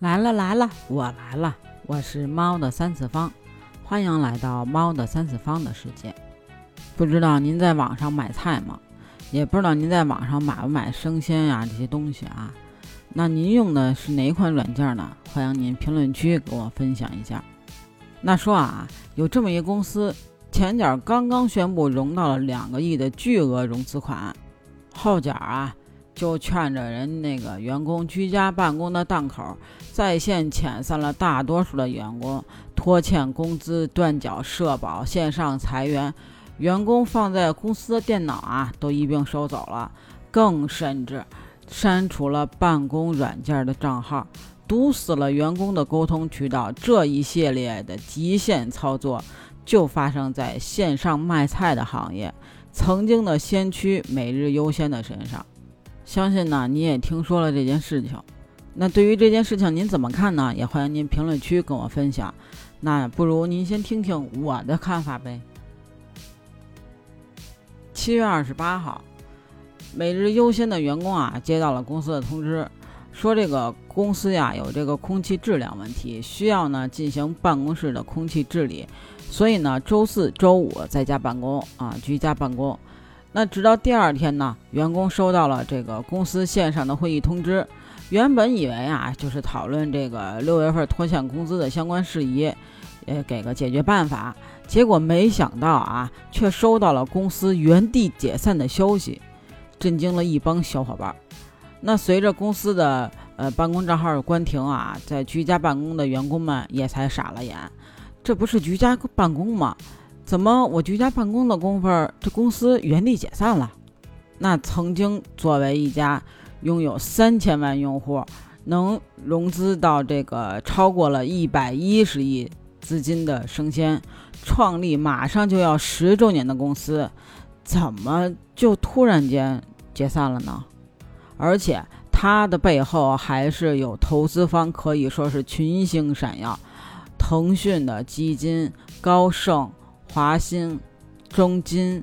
来了来了，我来了，我是猫的三次方，欢迎来到猫的三次方的世界。不知道您在网上买菜吗？也不知道您在网上买不买生鲜呀这些东西啊？那您用的是哪款软件呢？欢迎您评论区给我分享一下。那说啊，有这么一个公司，前脚刚刚宣布融到了两个亿的巨额融资款，后脚啊。就劝着人那个员工居家办公的档口，在线遣散了大多数的员工，拖欠工资、断缴社保、线上裁员，员工放在公司的电脑啊都一并收走了，更甚至删除了办公软件的账号，堵死了员工的沟通渠道。这一系列的极限操作，就发生在线上卖菜的行业，曾经的先驱每日优先的身上。相信呢，你也听说了这件事情。那对于这件事情，您怎么看呢？也欢迎您评论区跟我分享。那不如您先听听我的看法呗。七月二十八号，每日优先的员工啊，接到了公司的通知，说这个公司呀有这个空气质量问题，需要呢进行办公室的空气治理，所以呢，周四周五在家办公啊，居家办公。那直到第二天呢，员工收到了这个公司线上的会议通知。原本以为啊，就是讨论这个六月份拖欠工资的相关事宜，呃，给个解决办法。结果没想到啊，却收到了公司原地解散的消息，震惊了一帮小伙伴。那随着公司的呃办公账号关停啊，在居家办公的员工们也才傻了眼，这不是居家办公吗？怎么我居家办公的功夫，这公司原地解散了？那曾经作为一家拥有三千万用户，能融资到这个超过了一百一十亿资金的生鲜，创立马上就要十周年的公司，怎么就突然间解散了呢？而且它的背后还是有投资方，可以说是群星闪耀，腾讯的基金、高盛。华兴、中金，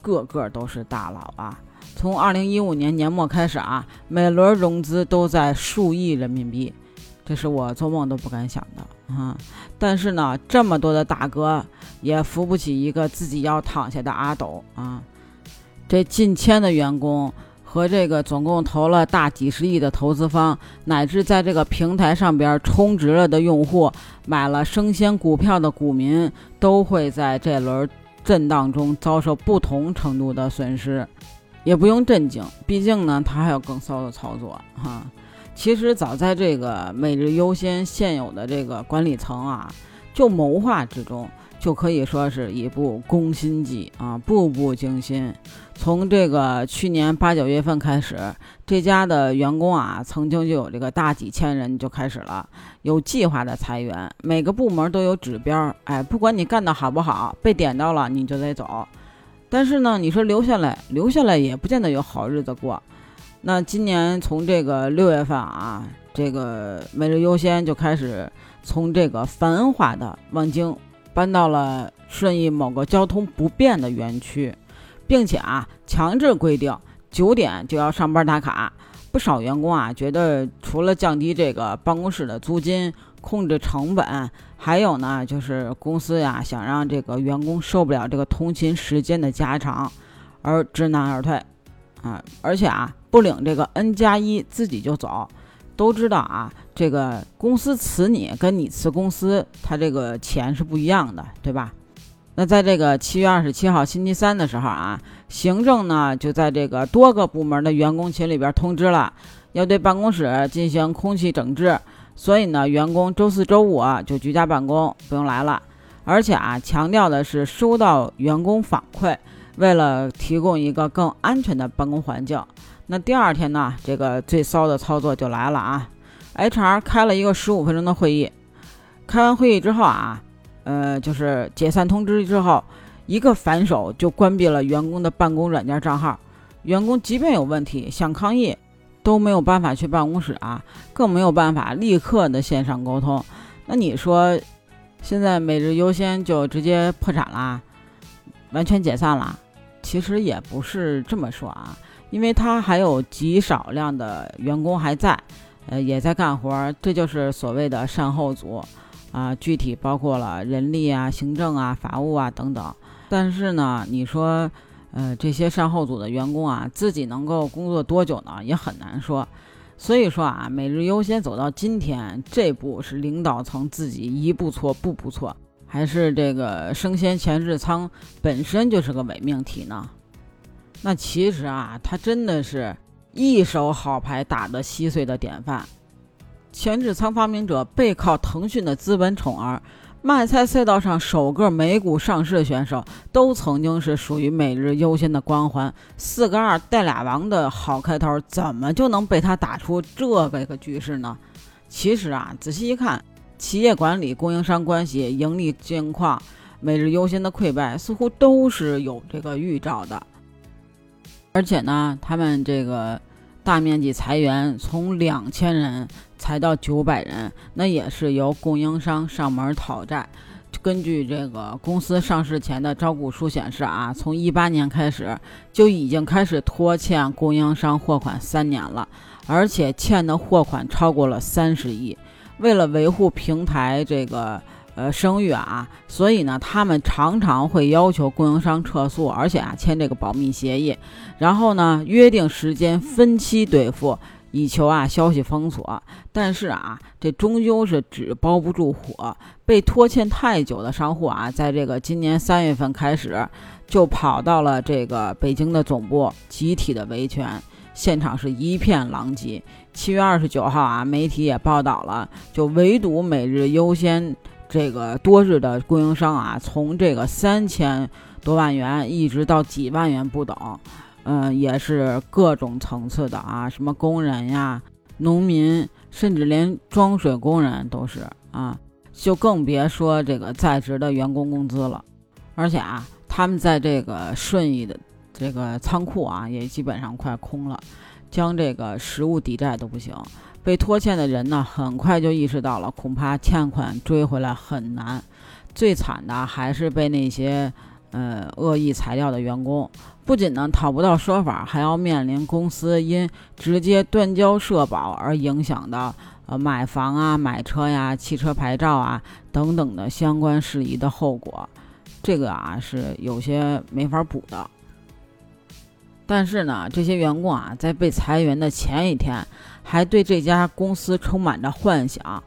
个个都是大佬啊！从二零一五年年末开始啊，每轮融资都在数亿人民币，这是我做梦都不敢想的啊！但是呢，这么多的大哥也扶不起一个自己要躺下的阿斗啊！这近千的员工。和这个总共投了大几十亿的投资方，乃至在这个平台上边充值了的用户，买了生鲜股票的股民，都会在这轮震荡中遭受不同程度的损失。也不用震惊，毕竟呢，它还有更骚的操作哈。其实早在这个每日优先现有的这个管理层啊，就谋划之中。就可以说是一部攻心计啊，步步惊心。从这个去年八九月份开始，这家的员工啊，曾经就有这个大几千人就开始了有计划的裁员，每个部门都有指标，哎，不管你干得好不好，被点到了你就得走。但是呢，你说留下来，留下来也不见得有好日子过。那今年从这个六月份啊，这个每日优先就开始从这个繁华的望京。搬到了顺义某个交通不便的园区，并且啊，强制规定九点就要上班打卡。不少员工啊，觉得除了降低这个办公室的租金、控制成本，还有呢，就是公司呀想让这个员工受不了这个通勤时间的加长，而知难而退啊，而且啊，不领这个 N 加一自己就走。都知道啊，这个公司辞你跟你辞公司，他这个钱是不一样的，对吧？那在这个七月二十七号星期三的时候啊，行政呢就在这个多个部门的员工群里边通知了，要对办公室进行空气整治，所以呢，员工周四周五啊就居家办公，不用来了。而且啊，强调的是收到员工反馈，为了提供一个更安全的办公环境。那第二天呢，这个最骚的操作就来了啊！HR 开了一个十五分钟的会议，开完会议之后啊，呃，就是解散通知之后，一个反手就关闭了员工的办公软件账号。员工即便有问题想抗议，都没有办法去办公室啊，更没有办法立刻的线上沟通。那你说，现在每日优先就直接破产啦，完全解散了？其实也不是这么说啊。因为他还有极少量的员工还在，呃，也在干活儿，这就是所谓的善后组啊。具体包括了人力啊、行政啊、法务啊等等。但是呢，你说，呃，这些善后组的员工啊，自己能够工作多久呢？也很难说。所以说啊，每日优先走到今天这步，是领导层自己一步错步步错，还是这个生鲜前置仓本身就是个伪命题呢？那其实啊，他真的是。一手好牌打得稀碎的典范，前置仓发明者，背靠腾讯的资本宠儿，卖菜赛道上首个美股上市选手，都曾经是属于每日优先的光环。四个二带俩王的好开头，怎么就能被他打出这个个局势呢？其实啊，仔细一看，企业管理、供应商关系、盈利境况、每日优先的溃败，似乎都是有这个预兆的。而且呢，他们这个。大面积裁员，从两千人裁到九百人，那也是由供应商上门讨债。根据这个公司上市前的招股书显示啊，从一八年开始就已经开始拖欠供应商货款三年了，而且欠的货款超过了三十亿。为了维护平台这个。呃，声誉啊，所以呢，他们常常会要求供应商撤诉，而且啊，签这个保密协议，然后呢，约定时间分期兑付，以求啊消息封锁。但是啊，这终究是纸包不住火，被拖欠太久的商户啊，在这个今年三月份开始，就跑到了这个北京的总部，集体的维权，现场是一片狼藉。七月二十九号啊，媒体也报道了，就唯独每日优先。这个多日的供应商啊，从这个三千多万元一直到几万元不等，嗯，也是各种层次的啊，什么工人呀、农民，甚至连装水工人都是啊，就更别说这个在职的员工工资了。而且啊，他们在这个顺义的这个仓库啊，也基本上快空了，将这个实物抵债都不行。被拖欠的人呢，很快就意识到了，恐怕欠款追回来很难。最惨的还是被那些呃恶意裁掉的员工，不仅呢讨不到说法，还要面临公司因直接断交社保而影响的呃买房啊、买车呀、汽车牌照啊等等的相关事宜的后果。这个啊是有些没法补的。但是呢，这些员工啊，在被裁员的前一天，还对这家公司充满着幻想，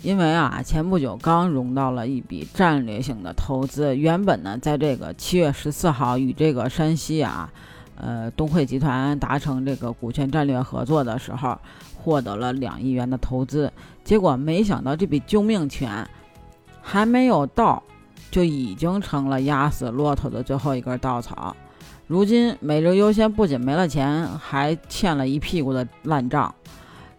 因为啊，前不久刚融到了一笔战略性的投资。原本呢，在这个七月十四号与这个山西啊，呃，东汇集团达成这个股权战略合作的时候，获得了两亿元的投资。结果没想到，这笔救命钱还没有到，就已经成了压死骆驼的最后一根稻草。如今，每日优先不仅没了钱，还欠了一屁股的烂账。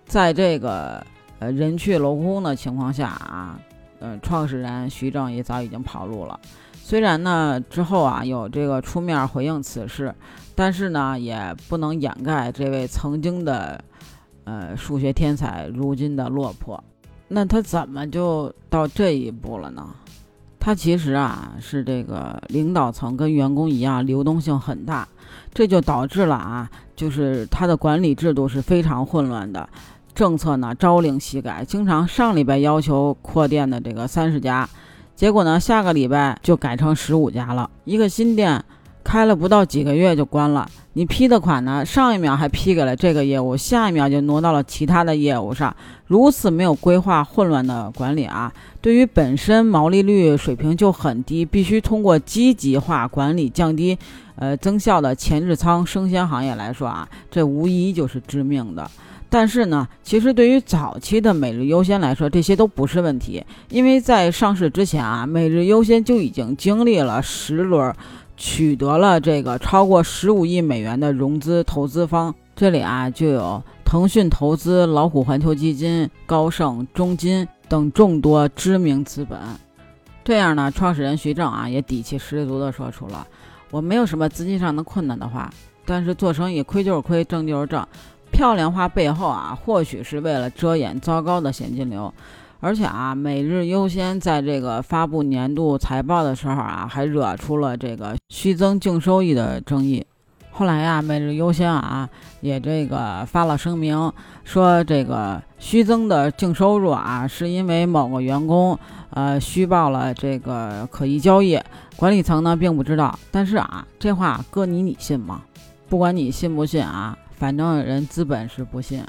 在这个呃人去楼空的情况下啊，呃，创始人徐正也早已经跑路了。虽然呢之后啊有这个出面回应此事，但是呢也不能掩盖这位曾经的呃数学天才如今的落魄。那他怎么就到这一步了呢？他其实啊是这个领导层跟员工一样，流动性很大，这就导致了啊，就是他的管理制度是非常混乱的，政策呢朝令夕改，经常上礼拜要求扩店的这个三十家，结果呢下个礼拜就改成十五家了，一个新店开了不到几个月就关了。你批的款呢？上一秒还批给了这个业务，下一秒就挪到了其他的业务上，如此没有规划、混乱的管理啊，对于本身毛利率水平就很低，必须通过积极化管理降低，呃，增效的前置仓生鲜行业来说啊，这无疑就是致命的。但是呢，其实对于早期的每日优先来说，这些都不是问题，因为在上市之前啊，每日优先就已经经历了十轮。取得了这个超过十五亿美元的融资，投资方这里啊就有腾讯投资、老虎环球基金、高盛、中金等众多知名资本。这样呢，创始人徐正啊也底气十足地说出了：“我没有什么资金上的困难的话，但是做生意亏就是亏，挣就是挣。漂亮话背后啊，或许是为了遮掩糟糕的现金流。”而且啊，每日优先在这个发布年度财报的时候啊，还惹出了这个虚增净收益的争议。后来呀，每日优先啊也这个发了声明，说这个虚增的净收入啊是因为某个员工呃虚报了这个可疑交易，管理层呢并不知道。但是啊，这话搁你你信吗？不管你信不信啊，反正人资本是不信。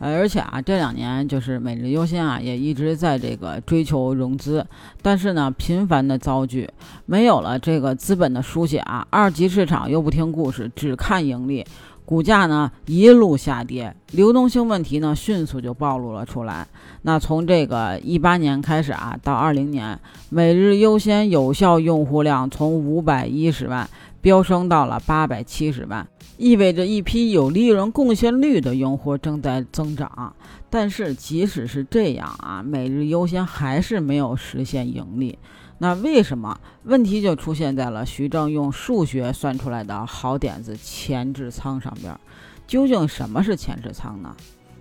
呃，而且啊，这两年就是每日优先啊，也一直在这个追求融资，但是呢，频繁的遭拒，没有了这个资本的书写啊，二级市场又不听故事，只看盈利，股价呢一路下跌，流动性问题呢迅速就暴露了出来。那从这个一八年开始啊，到二零年，每日优先有效用户量从五百一十万飙升到了八百七十万。意味着一批有利润贡献率的用户正在增长，但是即使是这样啊，每日优先还是没有实现盈利。那为什么？问题就出现在了徐正用数学算出来的好点子前置仓上边。究竟什么是前置仓呢？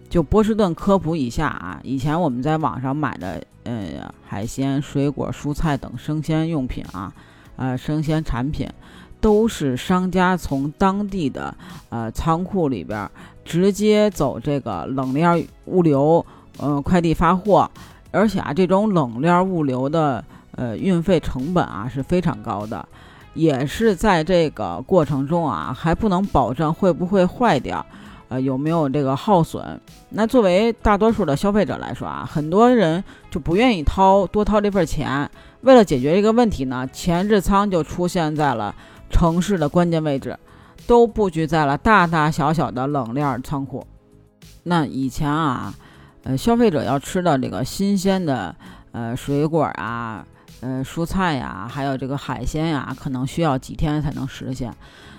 就波士顿科普一下啊，以前我们在网上买的呃海鲜、水果、蔬菜等生鲜用品啊，呃生鲜产品。都是商家从当地的呃仓库里边直接走这个冷链物流，呃快递发货，而且啊这种冷链物流的呃运费成本啊是非常高的，也是在这个过程中啊还不能保证会不会坏掉，呃有没有这个耗损。那作为大多数的消费者来说啊，很多人就不愿意掏多掏这份钱，为了解决这个问题呢，前置仓就出现在了。城市的关键位置，都布局在了大大小小的冷链仓库。那以前啊，呃，消费者要吃到这个新鲜的呃水果啊、呃蔬菜呀，还有这个海鲜呀，可能需要几天才能实现。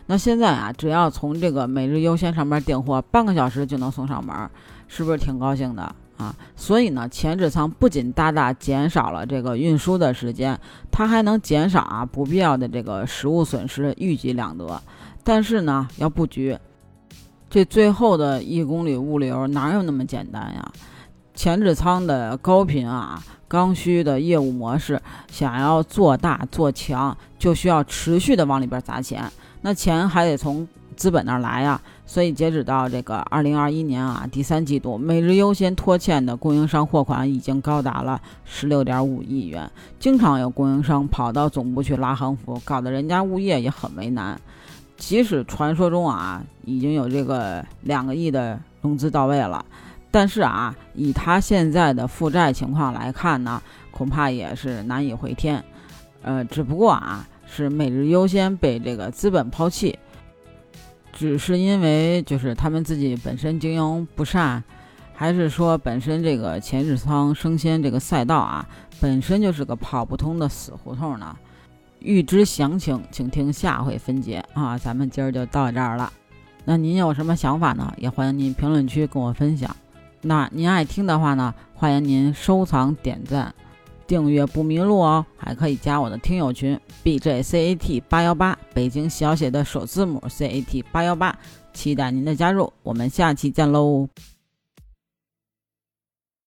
那现在啊，只要从这个每日优先上面订货，半个小时就能送上门，是不是挺高兴的？啊，所以呢，前置仓不仅大大减少了这个运输的时间，它还能减少啊不必要的这个食物损失，一举两得。但是呢，要布局，这最后的一公里物流哪有那么简单呀？前置仓的高频啊、刚需的业务模式，想要做大做强，就需要持续的往里边砸钱，那钱还得从资本那儿来呀。所以，截止到这个二零二一年啊第三季度，每日优先拖欠的供应商货款已经高达了十六点五亿元。经常有供应商跑到总部去拉横幅，搞得人家物业也很为难。即使传说中啊已经有这个两个亿的融资到位了，但是啊以他现在的负债情况来看呢，恐怕也是难以回天。呃，只不过啊是每日优先被这个资本抛弃。只是因为就是他们自己本身经营不善，还是说本身这个前置仓生鲜这个赛道啊，本身就是个跑不通的死胡同呢？欲知详情，请听下回分解啊！咱们今儿就到这儿了。那您有什么想法呢？也欢迎您评论区跟我分享。那您爱听的话呢，欢迎您收藏点赞。订阅不迷路哦，还可以加我的听友群 B J C A T 八幺八，北京小写的首字母 C A T 八幺八，期待您的加入，我们下期见喽。